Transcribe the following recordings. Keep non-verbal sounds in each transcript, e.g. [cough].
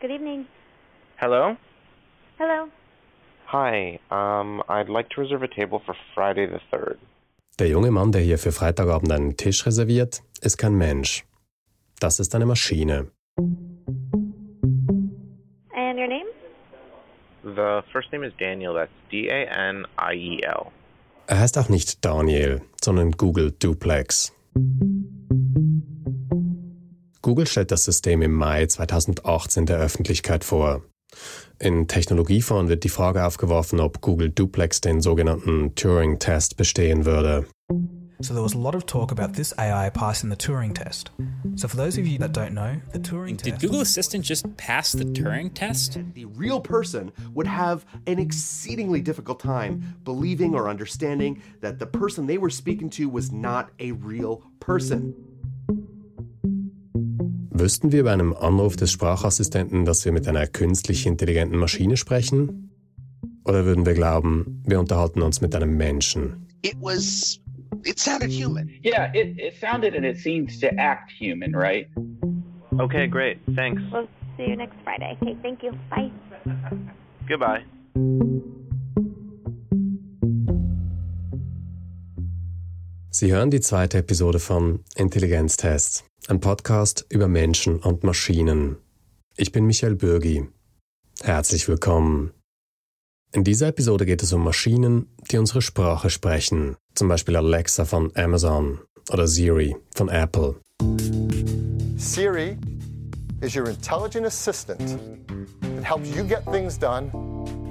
Good evening. Hello? Hello. Hi, um, I'd like to reserve a table for Friday the 3rd. Der junge Mann, der hier für Freitagabend einen Tisch reserviert, ist kein Mensch. Das ist eine Maschine. And your name? The first name is Daniel, that's D A N I E L. Er heißt auch nicht Daniel, sondern Google Duplex. Google stellt das System im Mai 2018 der Öffentlichkeit vor. In Technologieforen wird die Frage aufgeworfen, ob Google Duplex den sogenannten Turing-Test bestehen würde. So there was a lot of talk about this AI passing the Turing test. So for those of you that don't know, the Turing Did test. Google Assistant just pass the Turing test? the real person would have an exceedingly difficult time believing or understanding that the person they were speaking to was not a real person. Wüssten wir bei einem Anruf des Sprachassistenten, dass wir mit einer künstlich intelligenten Maschine sprechen? Oder würden wir glauben, wir unterhalten uns mit einem Menschen? it was it sounded human Yeah, it, it sounded and it seemed to act human, right? Okay, great. Thanks. We'll see you next Friday. Okay, thank you. Bye. Goodbye. Sie hören die zweite Episode von Intelligenztest, ein Podcast über Menschen und Maschinen. Ich bin Michael Bürgi. Herzlich willkommen. In dieser Episode geht es um Maschinen, die unsere Sprache sprechen, zum Beispiel Alexa von Amazon oder Siri von Apple. Siri is your intelligent assistant that helps you get things done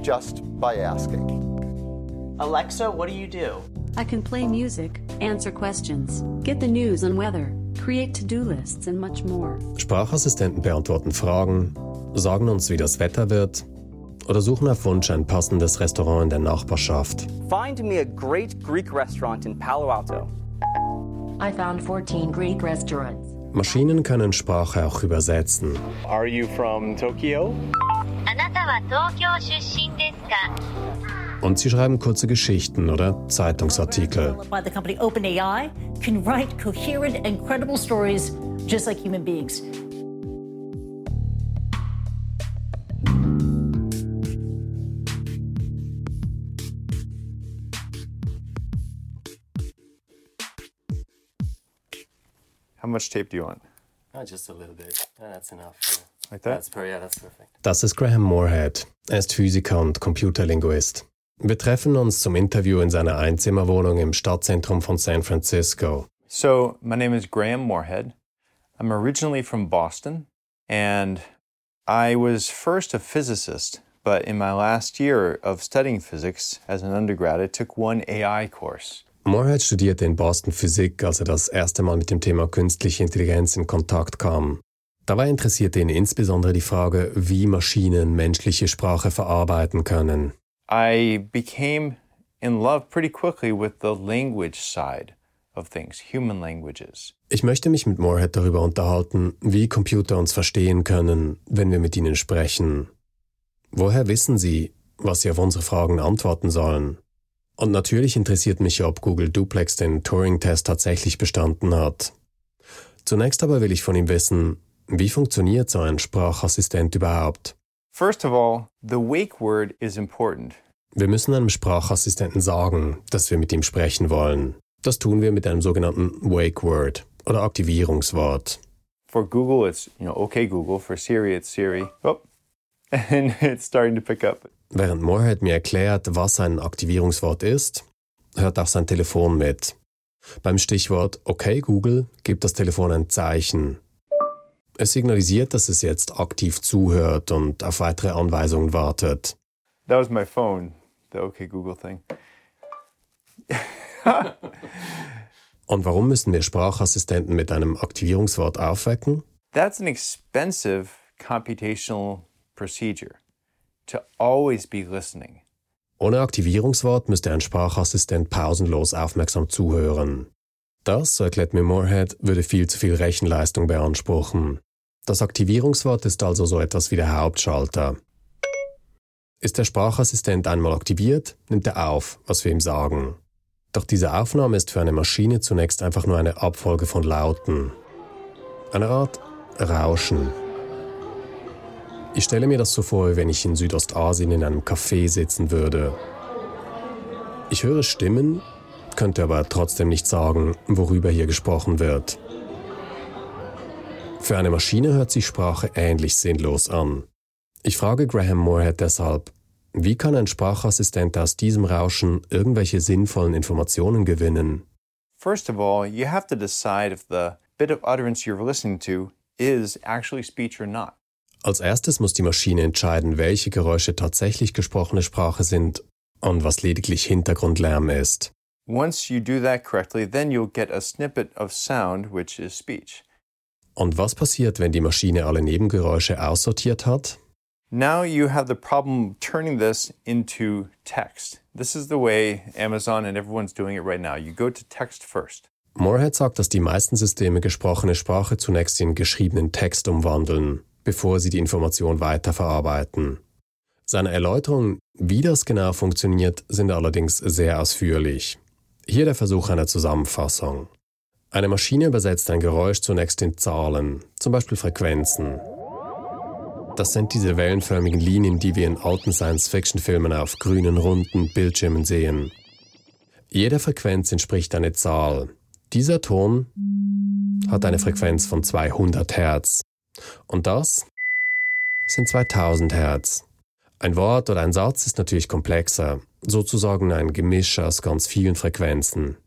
just by asking. Alexa, what do you do? I can play music, answer questions, get the news and weather, create to do lists, and much more. Sprachassistenten beantworten Fragen, sagen uns, wie das Wetter wird oder suchen auf Wunsch ein passendes Restaurant in der Nachbarschaft. Find me a great Greek restaurant in Palo Alto. I found 14 Greek restaurants. Maschinen können Sprache auch übersetzen. Are you from Tokyo? あなたは東京出身ですか und sie schreiben kurze Geschichten oder Zeitungsartikel. by the company OpenAI can write coherent and credible stories just like human beings. How much tape do you want? just a little bit. That's enough. Like that? yeah, that's perfect. Das ist Graham Moorhead. Er ist Physiker und Computerlinguist. Wir treffen uns zum Interview in seiner Einzimmerwohnung im Stadtzentrum von San Francisco. So, my name is Graham Moorhead. I'm originally from Boston, and I was first a physicist, but in my last year of studying physics as an undergrad, I took one AI course. Moorhead studierte in Boston Physik, als er das erste Mal mit dem Thema künstliche Intelligenz in Kontakt kam. Dabei interessierte ihn insbesondere die Frage, wie Maschinen menschliche Sprache verarbeiten können. I became in love pretty quickly with the language side of things, human languages. Ich möchte mich mit Moorhead darüber unterhalten, wie Computer uns verstehen können, wenn wir mit ihnen sprechen. Woher wissen sie, was sie auf unsere Fragen antworten sollen? Und natürlich interessiert mich, ob Google Duplex den Turing-Test tatsächlich bestanden hat. Zunächst aber will ich von ihm wissen, wie funktioniert so ein Sprachassistent überhaupt? First of all, the wake word is important. Wir müssen einem Sprachassistenten sagen, dass wir mit ihm sprechen wollen. Das tun wir mit einem sogenannten Wake Word oder Aktivierungswort. For Google, it's, you know, okay Google. For Siri, it's Siri. Oh, [laughs] and it's starting to pick up. Während Moorhead mir erklärt, was ein Aktivierungswort ist, hört auch sein Telefon mit. Beim Stichwort Okay Google gibt das Telefon ein Zeichen. Es signalisiert, dass es jetzt aktiv zuhört und auf weitere Anweisungen wartet. That was my phone, the okay Google thing. [laughs] Und warum müssen wir Sprachassistenten mit einem Aktivierungswort aufwecken? That's an expensive computational procedure to always be listening. Ohne Aktivierungswort müsste ein Sprachassistent pausenlos aufmerksam zuhören. Das, so erklärt mir Moorhead, würde viel zu viel Rechenleistung beanspruchen. Das Aktivierungswort ist also so etwas wie der Hauptschalter. Ist der Sprachassistent einmal aktiviert, nimmt er auf, was wir ihm sagen. Doch diese Aufnahme ist für eine Maschine zunächst einfach nur eine Abfolge von Lauten. Eine Art Rauschen. Ich stelle mir das so vor, wenn ich in Südostasien in einem Café sitzen würde. Ich höre Stimmen, könnte aber trotzdem nicht sagen, worüber hier gesprochen wird. Für eine Maschine hört sich Sprache ähnlich sinnlos an. Ich frage Graham Moorhead deshalb, wie kann ein Sprachassistent aus diesem Rauschen irgendwelche sinnvollen Informationen gewinnen? First of all, you have to decide if the bit of utterance you're listening to is actually speech or not. Als erstes muss die Maschine entscheiden, welche Geräusche tatsächlich gesprochene Sprache sind und was lediglich Hintergrundlärm ist. Once you do that correctly, then you'll get a snippet of sound, which is speech. Und was passiert, wenn die Maschine alle Nebengeräusche aussortiert hat? Now you have the problem turning this into text. This is the way Amazon and everyone's doing it right now. You go to text first. Moorhead sagt, dass die meisten Systeme gesprochene Sprache zunächst in geschriebenen Text umwandeln, bevor sie die Information weiterverarbeiten. Seine Erläuterungen, wie das genau funktioniert, sind allerdings sehr ausführlich. Hier der Versuch einer Zusammenfassung. Eine Maschine übersetzt ein Geräusch zunächst in Zahlen, zum Beispiel Frequenzen. Das sind diese wellenförmigen Linien, die wir in alten Science-Fiction-Filmen auf grünen, runden Bildschirmen sehen. Jede Frequenz entspricht einer Zahl. Dieser Ton hat eine Frequenz von 200 Hertz. Und das sind 2000 Hertz. Ein Wort oder ein Satz ist natürlich komplexer, sozusagen ein Gemisch aus ganz vielen Frequenzen.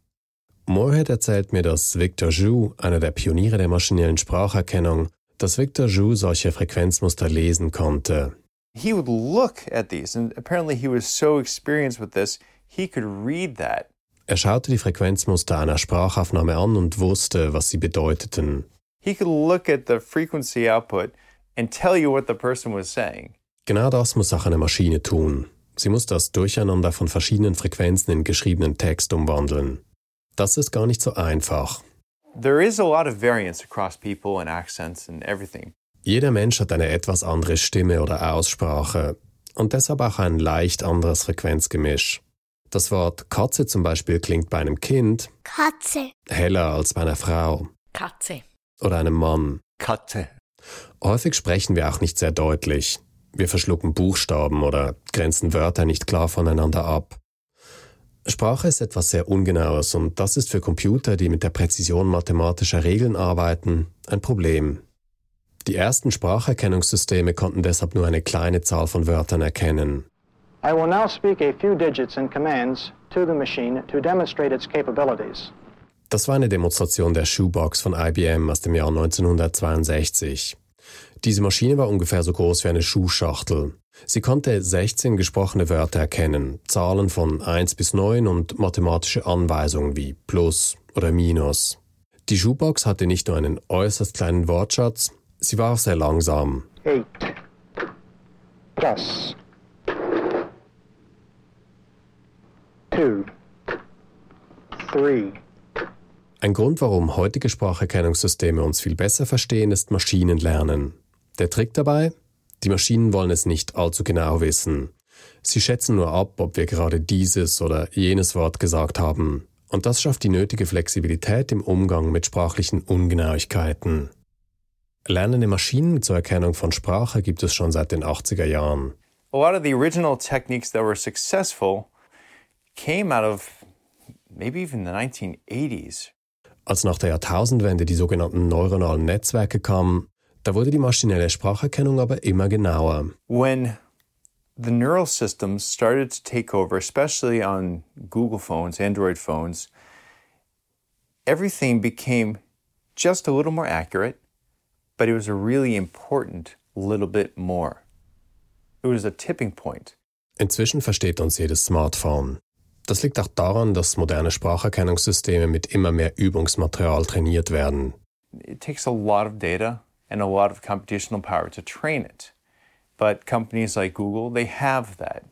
Moorhead erzählt mir, dass Victor Zhu, einer der Pioniere der maschinellen Spracherkennung, dass Victor Zhu solche Frequenzmuster lesen konnte. He would look at these, and apparently he was so experienced with this, he could read that. Er schaute die Frequenzmuster einer Sprachaufnahme an und wusste, was sie bedeuteten. He could look at the frequency output and tell you what the person was saying. Genau das muss auch eine Maschine tun. Sie muss das Durcheinander von verschiedenen Frequenzen in geschriebenen Text umwandeln. Das ist gar nicht so einfach. There is a lot of variance across people and accents and everything. Jeder Mensch hat eine etwas andere Stimme oder Aussprache und deshalb auch ein leicht anderes Frequenzgemisch. Das Wort Katze zum Beispiel klingt bei einem Kind Katze. heller als bei einer Frau Katze. oder einem Mann. Katze. Häufig sprechen wir auch nicht sehr deutlich. Wir verschlucken Buchstaben oder grenzen Wörter nicht klar voneinander ab. Sprache ist etwas sehr Ungenaues und das ist für Computer, die mit der Präzision mathematischer Regeln arbeiten, ein Problem. Die ersten Spracherkennungssysteme konnten deshalb nur eine kleine Zahl von Wörtern erkennen. I will now speak a few digits and commands to the machine to demonstrate its capabilities. Das war eine Demonstration der Shoebox von IBM aus dem Jahr 1962. Diese Maschine war ungefähr so groß wie eine Schuhschachtel. Sie konnte 16 gesprochene Wörter erkennen, Zahlen von 1 bis 9 und mathematische Anweisungen wie Plus oder Minus. Die Shoebox hatte nicht nur einen äußerst kleinen Wortschatz, sie war auch sehr langsam. Eight. Plus. Two. Three. Ein Grund, warum heutige Spracherkennungssysteme uns viel besser verstehen, ist Maschinenlernen. Der Trick dabei? Die Maschinen wollen es nicht allzu genau wissen. Sie schätzen nur ab, ob wir gerade dieses oder jenes Wort gesagt haben. Und das schafft die nötige Flexibilität im Umgang mit sprachlichen Ungenauigkeiten. Lernende Maschinen zur Erkennung von Sprache gibt es schon seit den 80er Jahren. A lot of the original techniques that were successful came out of maybe even the 1980s. Als nach der Jahrtausendwende die sogenannten neuronalen Netzwerke kamen, da wurde die maschinelle Spracherkennung aber immer genauer. When the neural systems started to take over, especially on Google phones, Android phones, everything became just a little more accurate, but it was a really important little bit more. It was a tipping point. Inzwischen versteht uns jedes Smartphone. Das liegt auch daran, dass moderne Spracherkennungssysteme mit immer mehr Übungsmaterial trainiert werden. It takes a lot of data and a lot of computational power to train it. But companies like Google, they have that.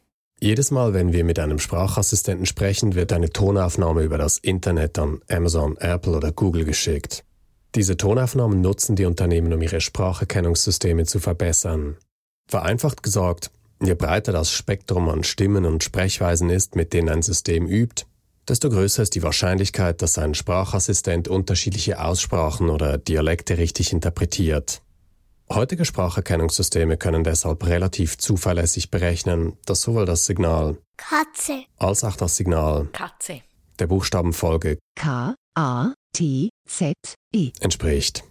Jedes Mal, wenn wir mit einem Sprachassistenten sprechen, wird eine Tonaufnahme über das Internet an Amazon, Apple oder Google geschickt. Diese Tonaufnahmen nutzen die Unternehmen, um ihre Spracherkennungssysteme zu verbessern. Vereinfacht gesagt, je breiter das Spektrum an Stimmen und Sprechweisen ist, mit denen ein System übt, desto größer ist die Wahrscheinlichkeit, dass ein Sprachassistent unterschiedliche Aussprachen oder Dialekte richtig interpretiert. Heutige Spracherkennungssysteme können deshalb relativ zuverlässig berechnen, dass sowohl das Signal Katze als auch das Signal Katze der Buchstabenfolge K A T Z E entspricht.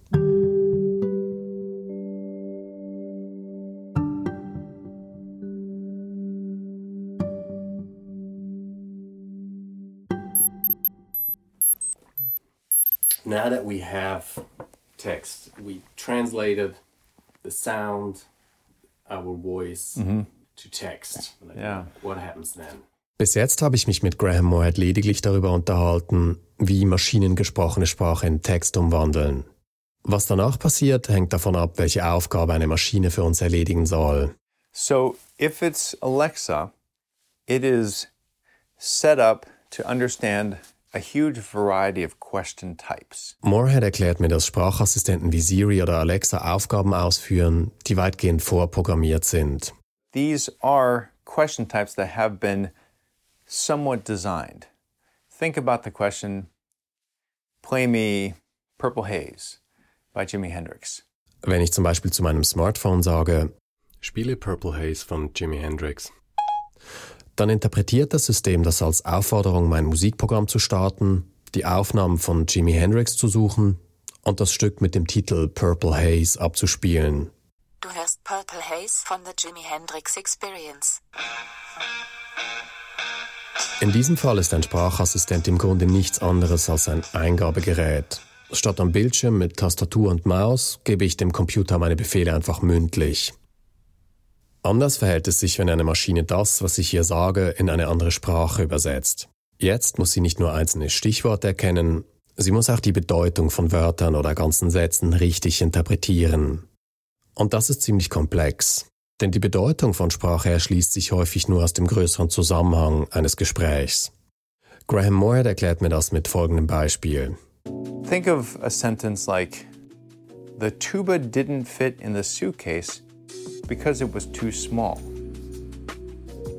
Now that we have text, we translated the sound, our voice Mhm. to text. Like, Yeah. What happens then? Bis jetzt habe ich mich mit Graham Moorhead lediglich darüber unterhalten, wie maschinengesprochene Sprache in Text umwandeln. Was danach passiert, hängt davon ab, welche Aufgabe eine Maschine für uns erledigen soll. So if it's Alexa, it is set up to understand a huge variety of question types. Moorhead erklärt mir, dass Sprachassistenten wie Siri oder Alexa Aufgaben ausführen, die weitgehend vorprogrammiert sind. These are question types that have been somewhat designed. Think about the question Play me Purple Haze by Jimi Hendrix. Wenn ich zum Beispiel zu meinem Smartphone sage, spiele Purple Haze von Jimi Hendrix, dann interpretiert das System das als Aufforderung, mein Musikprogramm zu starten, die Aufnahmen von Jimi Hendrix zu suchen und das Stück mit dem Titel Purple Haze abzuspielen. Du hörst Purple Haze von The Jimi Hendrix Experience. In diesem Fall ist ein Sprachassistent im Grunde nichts anderes als ein Eingabegerät. Statt am Bildschirm mit Tastatur und Maus gebe ich dem Computer meine Befehle einfach mündlich. Anders verhält es sich, wenn eine Maschine das, was ich hier sage, in eine andere Sprache übersetzt. Jetzt muss sie nicht nur einzelne Stichworte erkennen, sie muss auch die Bedeutung von Wörtern oder ganzen Sätzen richtig interpretieren. Und das ist ziemlich komplex, denn die Bedeutung von Sprache erschließt sich häufig nur aus dem größeren Zusammenhang eines Gesprächs. Graham Moorhead erklärt mir das mit folgendem Beispiel. Think of a sentence like The tuba didn't fit in the suitcase because it was too small.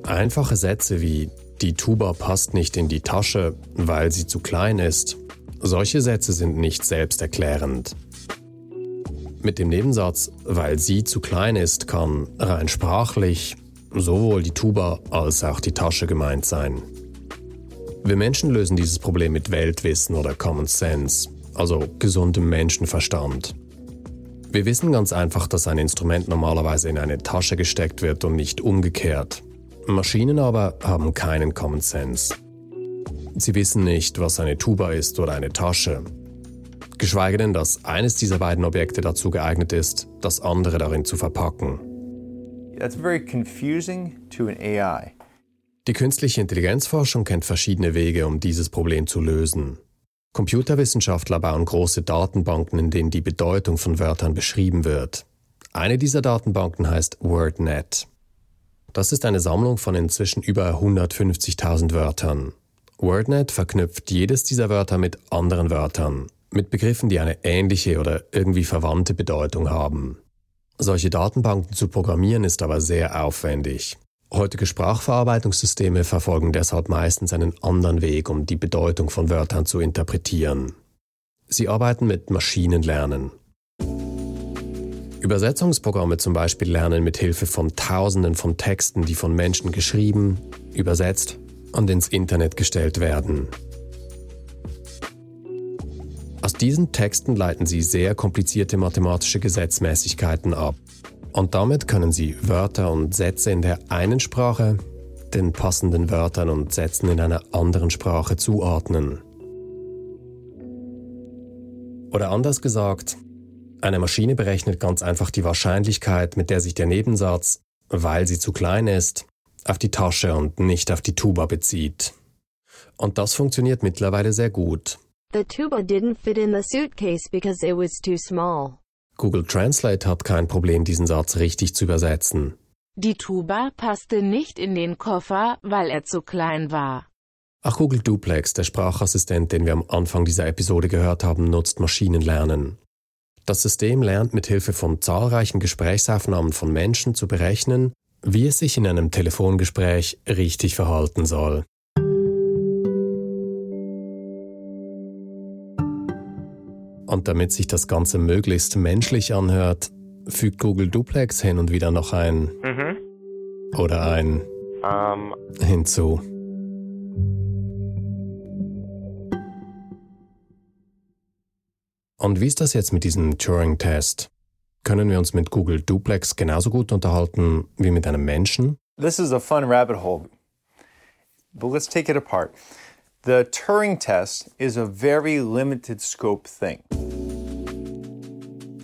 Einfache Sätze wie die Tuba passt nicht in die Tasche, weil sie zu klein ist. Solche Sätze sind nicht selbsterklärend. Mit dem Nebensatz, weil sie zu klein ist, kann rein sprachlich sowohl die Tuba als auch die Tasche gemeint sein. Wir Menschen lösen dieses Problem mit Weltwissen oder Common Sense, also gesundem Menschenverstand. Wir wissen ganz einfach, dass ein Instrument normalerweise in eine Tasche gesteckt wird und nicht umgekehrt. Maschinen aber haben keinen Common Sense. Sie wissen nicht, was eine Tuba ist oder eine Tasche. Geschweige denn, dass eines dieser beiden Objekte dazu geeignet ist, das andere darin zu verpacken. That's very confusing to an AI. Die künstliche Intelligenzforschung kennt verschiedene Wege, um dieses Problem zu lösen. Computerwissenschaftler bauen große Datenbanken, in denen die Bedeutung von Wörtern beschrieben wird. Eine dieser Datenbanken heißt WordNet. Das ist eine Sammlung von inzwischen über 150.000 Wörtern. WordNet verknüpft jedes dieser Wörter mit anderen Wörtern, mit Begriffen, die eine ähnliche oder irgendwie verwandte Bedeutung haben. Solche Datenbanken zu programmieren ist aber sehr aufwendig. Heutige Sprachverarbeitungssysteme verfolgen deshalb meistens einen anderen Weg, um die Bedeutung von Wörtern zu interpretieren. Sie arbeiten mit Maschinenlernen. Übersetzungsprogramme zum Beispiel lernen mit Hilfe von Tausenden von Texten, die von Menschen geschrieben, übersetzt und ins Internet gestellt werden. Aus diesen Texten leiten sie sehr komplizierte mathematische Gesetzmäßigkeiten ab. Und damit können sie Wörter und Sätze in der einen Sprache den passenden Wörtern und Sätzen in einer anderen Sprache zuordnen. Oder anders gesagt, eine Maschine berechnet ganz einfach die Wahrscheinlichkeit, mit der sich der Nebensatz, weil sie zu klein ist, auf die Tasche und nicht auf die Tuba bezieht. Und das funktioniert mittlerweile sehr gut. The tuba didn't fit in the suitcase because it was too small. Google Translate hat kein Problem, diesen Satz richtig zu übersetzen. Die Tuba passte nicht in den Koffer, weil er zu klein war. Auch Google Duplex, der Sprachassistent, den wir am Anfang dieser Episode gehört haben, nutzt Maschinenlernen. Das System lernt mit Hilfe von zahlreichen Gesprächsaufnahmen von Menschen zu berechnen, wie es sich in einem Telefongespräch richtig verhalten soll. Und damit sich das Ganze möglichst menschlich anhört, Fügt Google Duplex hin und wieder noch ein Mhm. oder ein Ähm, hinzu? Und wie ist das jetzt mit diesem Turing-Test? Können wir uns mit Google Duplex genauso gut unterhalten wie mit einem Menschen? This is a fun rabbit hole, but let's take it apart. The Turing test is a very limited scope thing.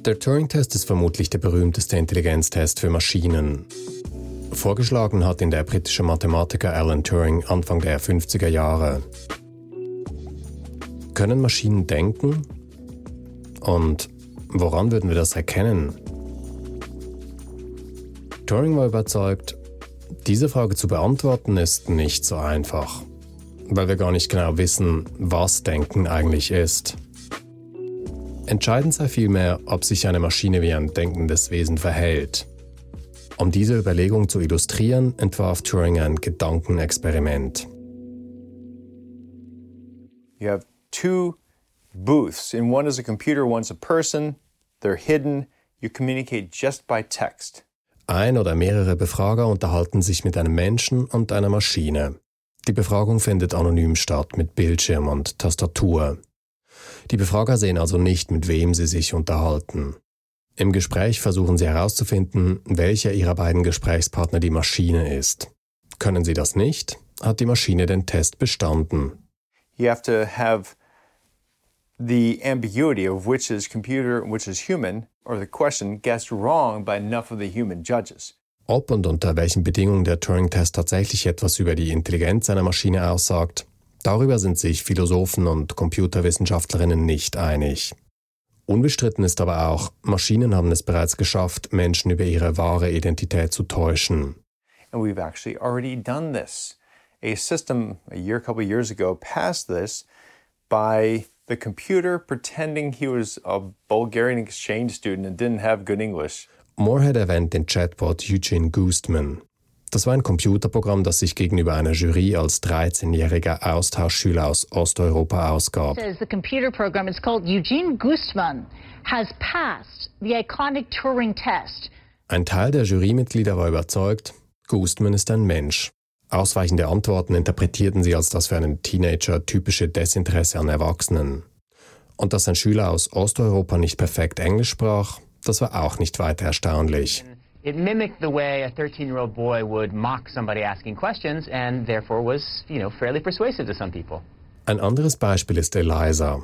Der Turing-Test ist vermutlich der berühmteste Intelligenztest für Maschinen. Vorgeschlagen hat ihn der britische Mathematiker Alan Turing Anfang der 50er Jahre. Können Maschinen denken? Und woran würden wir das erkennen? Turing war überzeugt, diese Frage zu beantworten ist nicht so einfach, weil wir gar nicht genau wissen, was Denken eigentlich ist. Entscheidend sei vielmehr, ob sich eine Maschine wie ein denkendes Wesen verhält. Um diese Überlegung zu illustrieren, entwarf Turing ein Gedankenexperiment. You have two booths, and one is a computer, one's a person. They're hidden. You communicate just by text. Ein oder mehrere Befrager unterhalten sich mit einem Menschen und einer Maschine. Die Befragung findet anonym statt mit Bildschirm und Tastatur. Die Befrager sehen also nicht, mit wem sie sich unterhalten. Im Gespräch versuchen sie herauszufinden, welcher ihrer beiden Gesprächspartner die Maschine ist. Können sie das nicht, hat die Maschine den Test bestanden. You have to have the ambiguity of which is computer and which is human, or the question guessed wrong by enough of the human judges. Ob und unter welchen Bedingungen der Turing-Test tatsächlich etwas über die Intelligenz einer Maschine aussagt, darüber sind sich Philosophen und Computerwissenschaftlerinnen nicht einig. Unbestritten ist aber auch, Maschinen haben es bereits geschafft, Menschen über ihre wahre Identität zu täuschen. And we've actually already done this. A system a year, couple of years ago passed this by the computer pretending he was a Bulgarian exchange student and didn't have good English. Moorhead erwähnt den Chatbot Eugene Goostman. Das war ein Computerprogramm, das sich gegenüber einer Jury als 13-jähriger Austauschschüler aus Osteuropa ausgab. the computer program is called Eugene Gustman has passed the iconic Turing test. Ein Teil der Jurymitglieder war überzeugt, Goostman ist ein Mensch. Ausweichende Antworten interpretierten sie als das für einen Teenager typische Desinteresse an Erwachsenen. Und dass ein Schüler aus Osteuropa nicht perfekt Englisch sprach, das war auch nicht weiter erstaunlich. It mimicked the way a 13-year-old boy would mock somebody asking questions and therefore was, you know, fairly persuasive to some people. Ein anderes Beispiel ist ELIZA.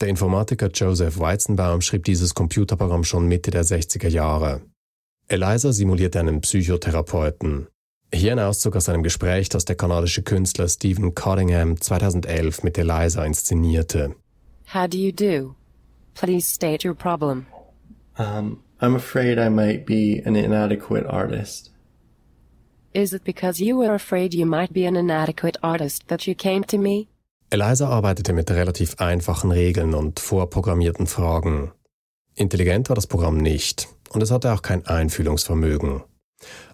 Der Informatiker Joseph Weizenbaum schrieb dieses Computerprogramm schon Mitte der 60er Jahre. ELIZA simuliert einen Psychotherapeuten. Hier ein Auszug aus einem Gespräch, das der kanadische Künstler Stephen Cottingham 2011 mit ELIZA inszenierte. How do you do? Please state your problem. Um, I'm afraid I might be an inadequate artist. Is it because you were afraid you might be an inadequate artist that you came to me? Eliza arbeitete mit relativ einfachen Regeln und vorprogrammierten Fragen. Intelligent war das Programm nicht und es hatte auch kein Einfühlungsvermögen.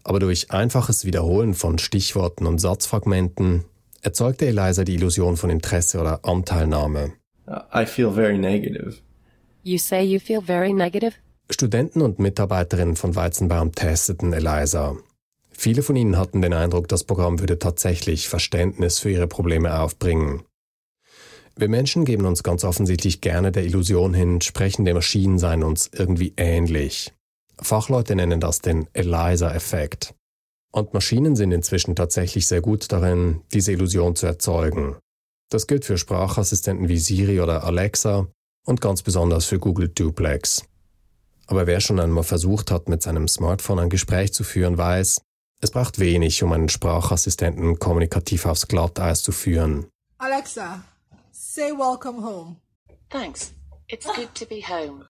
Aber durch einfaches Wiederholen von Stichworten und Satzfragmenten erzeugte Eliza die Illusion von Interesse oder Anteilnahme. I feel very negative. You say you feel very negative? Studenten und Mitarbeiterinnen von Weizenbaum testeten Eliza. Viele von ihnen hatten den Eindruck, das Programm würde tatsächlich Verständnis für ihre Probleme aufbringen. Wir Menschen geben uns ganz offensichtlich gerne der Illusion hin, sprechende Maschinen seien uns irgendwie ähnlich. Fachleute nennen das den Eliza-Effekt. Und Maschinen sind inzwischen tatsächlich sehr gut darin, diese Illusion zu erzeugen. Das gilt für Sprachassistenten wie Siri oder Alexa und ganz besonders für Google Duplex. Aber wer schon einmal versucht hat, mit seinem Smartphone ein Gespräch zu führen, weiß, es braucht wenig, um einen Sprachassistenten kommunikativ aufs Glatteis zu führen. Alexa, say welcome home. Thanks. It's good to be home.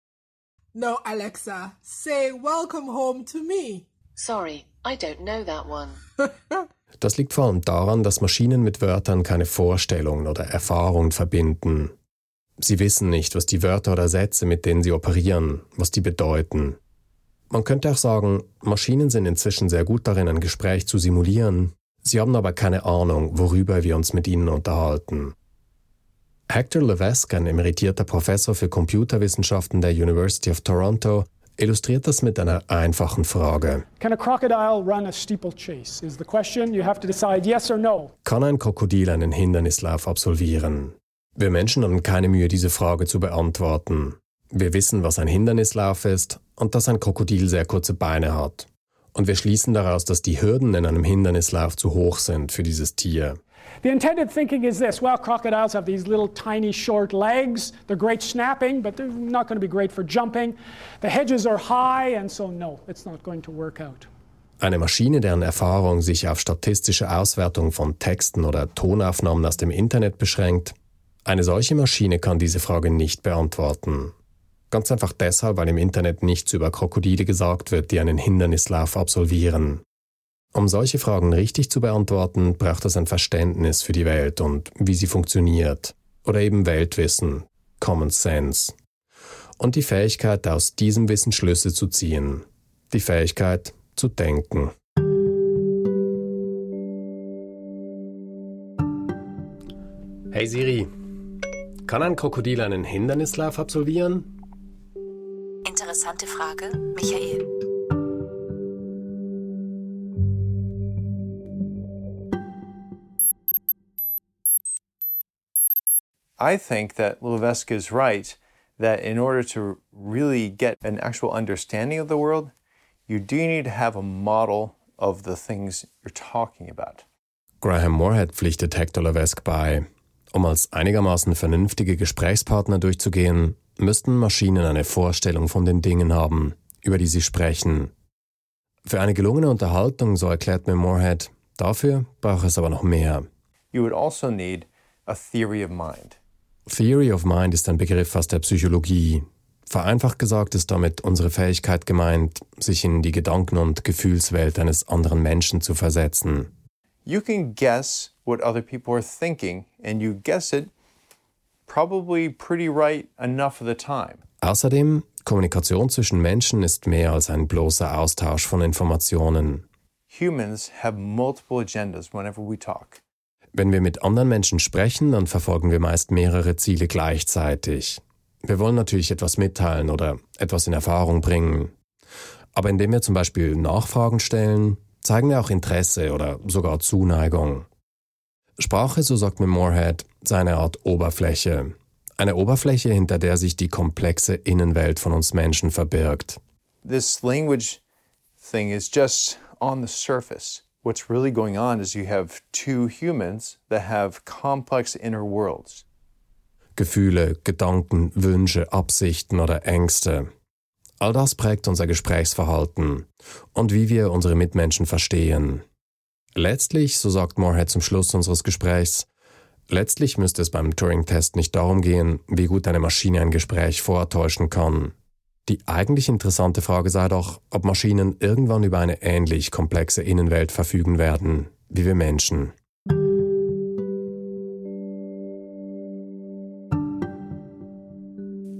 No, Alexa, say welcome home to me. Sorry, I don't know that one. [laughs] Das liegt vor allem daran, dass Maschinen mit Wörtern keine Vorstellungen oder Erfahrungen verbinden. Sie wissen nicht, was die Wörter oder Sätze, mit denen sie operieren, was die bedeuten. Man könnte auch sagen, Maschinen sind inzwischen sehr gut darin, ein Gespräch zu simulieren. Sie haben aber keine Ahnung, worüber wir uns mit ihnen unterhalten. Hector Levesque, ein emeritierter Professor für Computerwissenschaften der University of Toronto, illustriert das mit einer einfachen Frage. Kann ein Krokodil einen Hindernislauf absolvieren? Wir Menschen haben keine Mühe, diese Frage zu beantworten. Wir wissen, was ein Hindernislauf ist und dass ein Krokodil sehr kurze Beine hat. Und wir schließen daraus, dass die Hürden in einem Hindernislauf zu hoch sind für dieses Tier. The intended thinking is this well, crocodiles have these little tiny short legs. They're great snapping, but they're not going to be great for jumping. The hedges are high, and so no, it's not going to work out. Eine Maschine, deren Erfahrung sich auf statistische Auswertung von Texten oder Tonaufnahmen aus dem Internet beschränkt, eine solche Maschine kann diese Frage nicht beantworten. Ganz einfach deshalb, weil im Internet nichts über Krokodile gesagt wird, die einen Hindernislauf absolvieren. Um solche Fragen richtig zu beantworten, braucht es ein Verständnis für die Welt und wie sie funktioniert. Oder eben Weltwissen, Common Sense. Und die Fähigkeit, aus diesem Wissen Schlüsse zu ziehen. Die Fähigkeit zu denken. Hey Siri, kann ein Krokodil einen Hindernislauf absolvieren? Interessante Frage, Michael. I think that Levesque is right that in order to really get an actual understanding of the world, you do need to have a model of the things you're talking about. Graham Moorhead pflichtet Hector Levesque bei. Um als einigermaßen vernünftige Gesprächspartner durchzugehen, müssten Maschinen eine Vorstellung von den Dingen haben, über die sie sprechen. Für eine gelungene Unterhaltung, so erklärt mir Moorhead, dafür braucht es aber noch mehr. You would also need a theory of mind. Theory of Mind ist ein Begriff aus der Psychologie. Vereinfacht gesagt ist damit unsere Fähigkeit gemeint, sich in die Gedanken- und Gefühlswelt eines anderen Menschen zu versetzen. You can guess what other people are thinking, and you guess it probably pretty right enough of the time. Außerdem, Kommunikation zwischen Menschen ist mehr als ein bloßer Austausch von Informationen. Humans have multiple agendas whenever we talk. Wenn wir mit anderen Menschen sprechen, dann verfolgen wir meist mehrere Ziele gleichzeitig. Wir wollen natürlich etwas mitteilen oder etwas in Erfahrung bringen. Aber indem wir zum Beispiel Nachfragen stellen, zeigen wir auch Interesse oder sogar Zuneigung. Sprache, so sagt mir Moorhead, sei eine Art Oberfläche. Eine Oberfläche, hinter der sich die komplexe Innenwelt von uns Menschen verbirgt. This language thing is just on the surface. What's really going on is you have two humans that have complex inner worlds. Gefühle, Gedanken, Wünsche, Absichten oder Ängste. All das prägt unser Gesprächsverhalten und wie wir unsere Mitmenschen verstehen. Letztlich, so sagt Moorhead zum Schluss unseres Gesprächs, letztlich müsste es beim Turing-Test nicht darum gehen, wie gut eine Maschine ein Gespräch vortäuschen kann. Die eigentlich interessante Frage sei doch, ob Maschinen irgendwann über eine ähnlich komplexe Innenwelt verfügen werden, wie wir Menschen.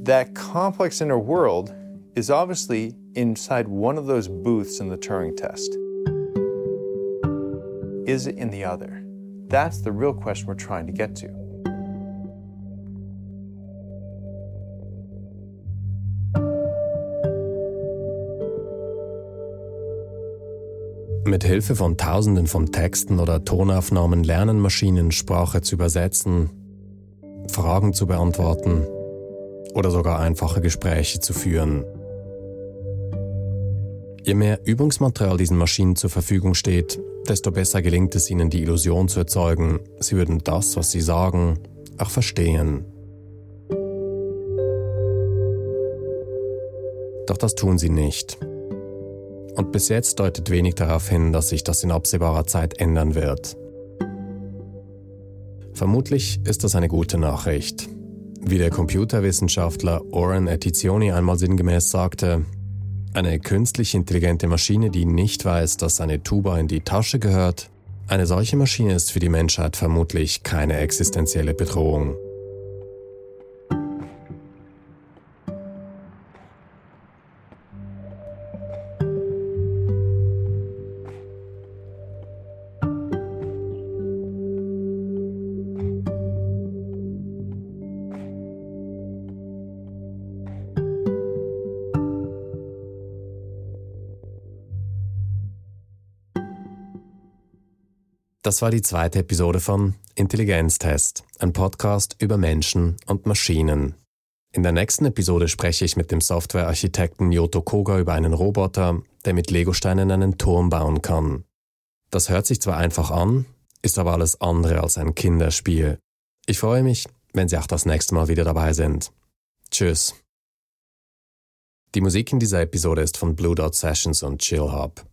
That complex inner world is obviously inside one of those booths in the Turing test. Is it in the other? That's the real question we're trying to get to. Mit Hilfe von Tausenden von Texten oder Tonaufnahmen lernen Maschinen Sprache zu übersetzen, Fragen zu beantworten oder sogar einfache Gespräche zu führen. Je mehr Übungsmaterial diesen Maschinen zur Verfügung steht, desto besser gelingt es ihnen, die Illusion zu erzeugen, sie würden das, was sie sagen, auch verstehen. Doch das tun sie nicht. Und bis jetzt deutet wenig darauf hin, dass sich das in absehbarer Zeit ändern wird. Vermutlich ist das eine gute Nachricht. Wie der Computerwissenschaftler Oren Etizioni einmal sinngemäß sagte, eine künstlich intelligente Maschine, die nicht weiß, dass eine Tuba in die Tasche gehört, eine solche Maschine ist für die Menschheit vermutlich keine existenzielle Bedrohung. Das war die zweite Episode von Intelligenztest, ein Podcast über Menschen und Maschinen. In der nächsten Episode spreche ich mit dem Softwarearchitekten Yoto Koga über einen Roboter, der mit Legosteinen einen Turm bauen kann. Das hört sich zwar einfach an, ist aber alles andere als ein Kinderspiel. Ich freue mich, wenn Sie auch das nächste Mal wieder dabei sind. Tschüss. Die Musik in dieser Episode ist von Blue Dot Sessions und Chill Hop.